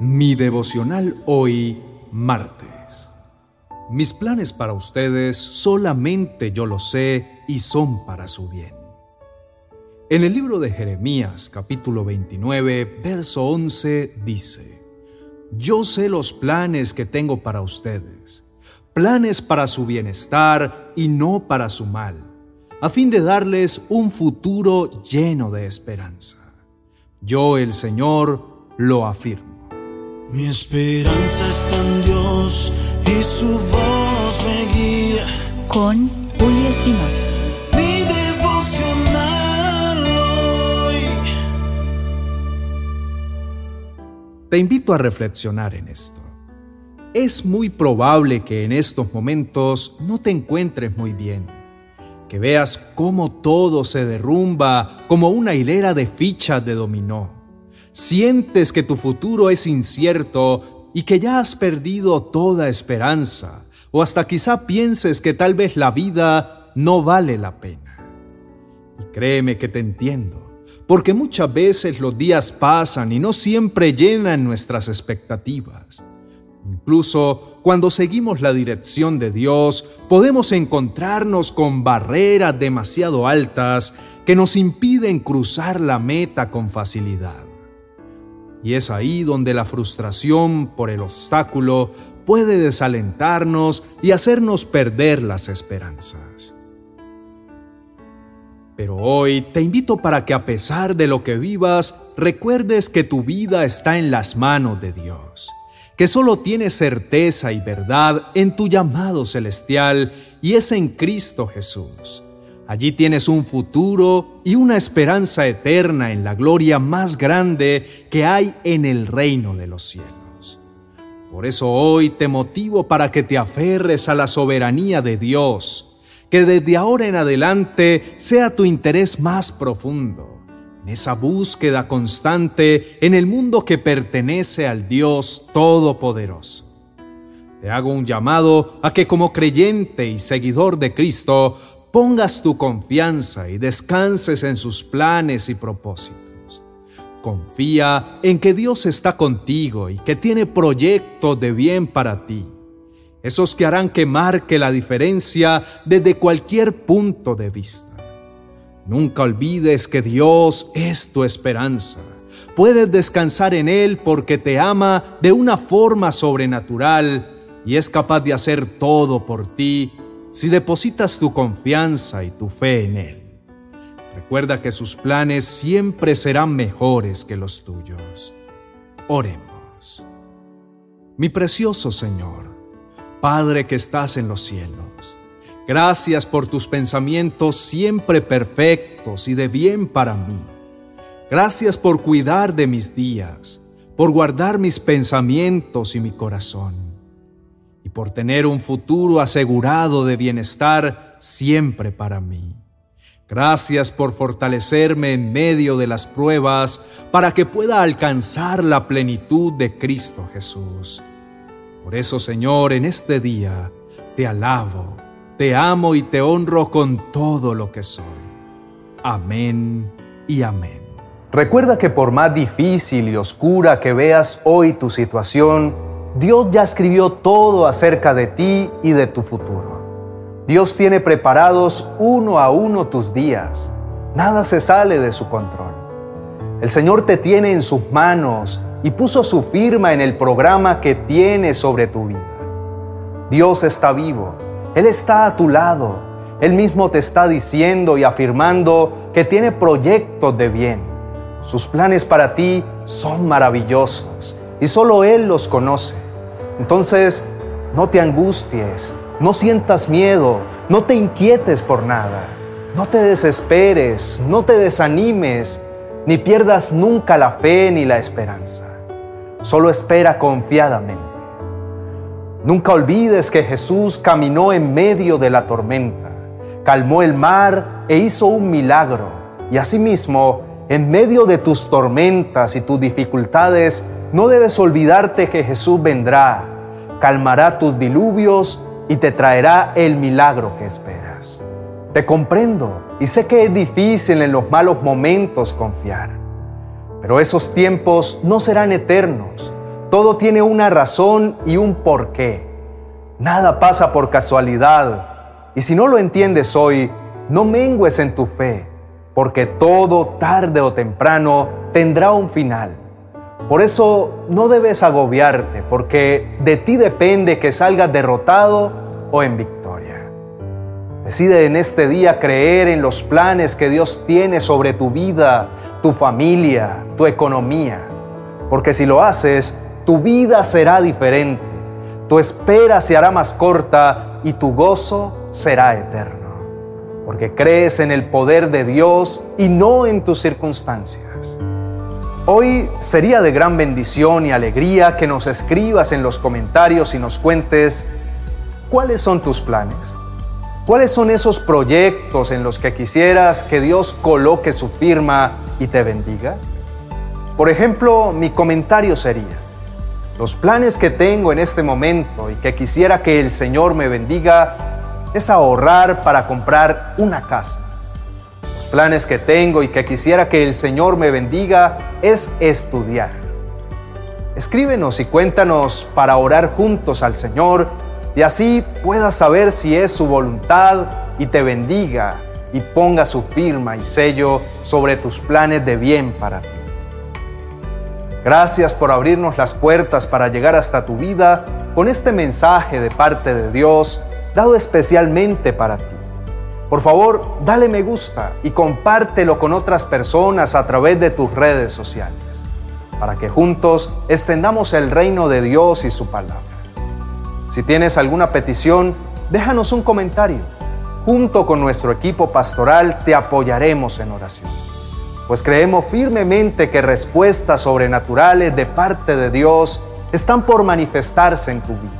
Mi devocional hoy, martes. Mis planes para ustedes solamente yo lo sé y son para su bien. En el libro de Jeremías capítulo 29, verso 11 dice, Yo sé los planes que tengo para ustedes, planes para su bienestar y no para su mal a fin de darles un futuro lleno de esperanza. Yo, el Señor, lo afirmo. Mi esperanza está en Dios y su voz me guía. Con Julio Espinosa. Mi devocional hoy. Te invito a reflexionar en esto. Es muy probable que en estos momentos no te encuentres muy bien que veas cómo todo se derrumba como una hilera de fichas de dominó. Sientes que tu futuro es incierto y que ya has perdido toda esperanza, o hasta quizá pienses que tal vez la vida no vale la pena. Y créeme que te entiendo, porque muchas veces los días pasan y no siempre llenan nuestras expectativas. Incluso cuando seguimos la dirección de Dios, podemos encontrarnos con barreras demasiado altas que nos impiden cruzar la meta con facilidad. Y es ahí donde la frustración por el obstáculo puede desalentarnos y hacernos perder las esperanzas. Pero hoy te invito para que a pesar de lo que vivas, recuerdes que tu vida está en las manos de Dios que solo tienes certeza y verdad en tu llamado celestial y es en Cristo Jesús. Allí tienes un futuro y una esperanza eterna en la gloria más grande que hay en el reino de los cielos. Por eso hoy te motivo para que te aferres a la soberanía de Dios, que desde ahora en adelante sea tu interés más profundo en esa búsqueda constante en el mundo que pertenece al Dios Todopoderoso. Te hago un llamado a que como creyente y seguidor de Cristo pongas tu confianza y descanses en sus planes y propósitos. Confía en que Dios está contigo y que tiene proyectos de bien para ti, esos que harán que marque la diferencia desde cualquier punto de vista. Nunca olvides que Dios es tu esperanza. Puedes descansar en Él porque te ama de una forma sobrenatural y es capaz de hacer todo por ti si depositas tu confianza y tu fe en Él. Recuerda que sus planes siempre serán mejores que los tuyos. Oremos. Mi precioso Señor, Padre que estás en los cielos, Gracias por tus pensamientos siempre perfectos y de bien para mí. Gracias por cuidar de mis días, por guardar mis pensamientos y mi corazón, y por tener un futuro asegurado de bienestar siempre para mí. Gracias por fortalecerme en medio de las pruebas para que pueda alcanzar la plenitud de Cristo Jesús. Por eso, Señor, en este día te alabo te amo y te honro con todo lo que soy. Amén y amén. Recuerda que por más difícil y oscura que veas hoy tu situación, Dios ya escribió todo acerca de ti y de tu futuro. Dios tiene preparados uno a uno tus días. Nada se sale de su control. El Señor te tiene en sus manos y puso su firma en el programa que tiene sobre tu vida. Dios está vivo él está a tu lado. Él mismo te está diciendo y afirmando que tiene proyectos de bien. Sus planes para ti son maravillosos y solo Él los conoce. Entonces, no te angusties, no sientas miedo, no te inquietes por nada, no te desesperes, no te desanimes, ni pierdas nunca la fe ni la esperanza. Solo espera confiadamente Nunca olvides que Jesús caminó en medio de la tormenta, calmó el mar e hizo un milagro. Y asimismo, en medio de tus tormentas y tus dificultades, no debes olvidarte que Jesús vendrá, calmará tus diluvios y te traerá el milagro que esperas. Te comprendo y sé que es difícil en los malos momentos confiar, pero esos tiempos no serán eternos Todo tiene una razón y un porqué. Nada pasa por casualidad. Y si no lo entiendes hoy, no mengues en tu fe, porque todo, tarde o temprano, tendrá un final. Por eso no debes agobiarte, porque de ti depende que salgas derrotado o en victoria. Decide en este día creer en los planes que Dios tiene sobre tu vida, tu familia, tu economía, porque si lo haces, tu vida será diferente, tu espera se hará más corta y tu gozo será eterno, porque crees en el poder de Dios y no en tus circunstancias. Hoy sería de gran bendición y alegría que nos escribas en los comentarios y nos cuentes cuáles son tus planes, cuáles son esos proyectos en los que quisieras que Dios coloque su firma y te bendiga. Por ejemplo, mi comentario sería, los planes que tengo en este momento y que quisiera que el Señor me bendiga es ahorrar para comprar una casa planes que tengo y que quisiera que el Señor me bendiga es estudiar. Escríbenos y cuéntanos para orar juntos al Señor y así puedas saber si es su voluntad y te bendiga y ponga su firma y sello sobre tus planes de bien para ti. Gracias por abrirnos las puertas para llegar hasta tu vida con este mensaje de parte de Dios dado especialmente para ti. Por favor, dale me gusta y compártelo con otras personas a través de tus redes sociales, para que juntos extendamos el reino de Dios y su palabra. Si tienes alguna petición, déjanos un comentario. Junto con nuestro equipo pastoral te apoyaremos en oración, pues creemos firmemente que respuestas sobrenaturales de parte de Dios están por manifestarse en tu vida.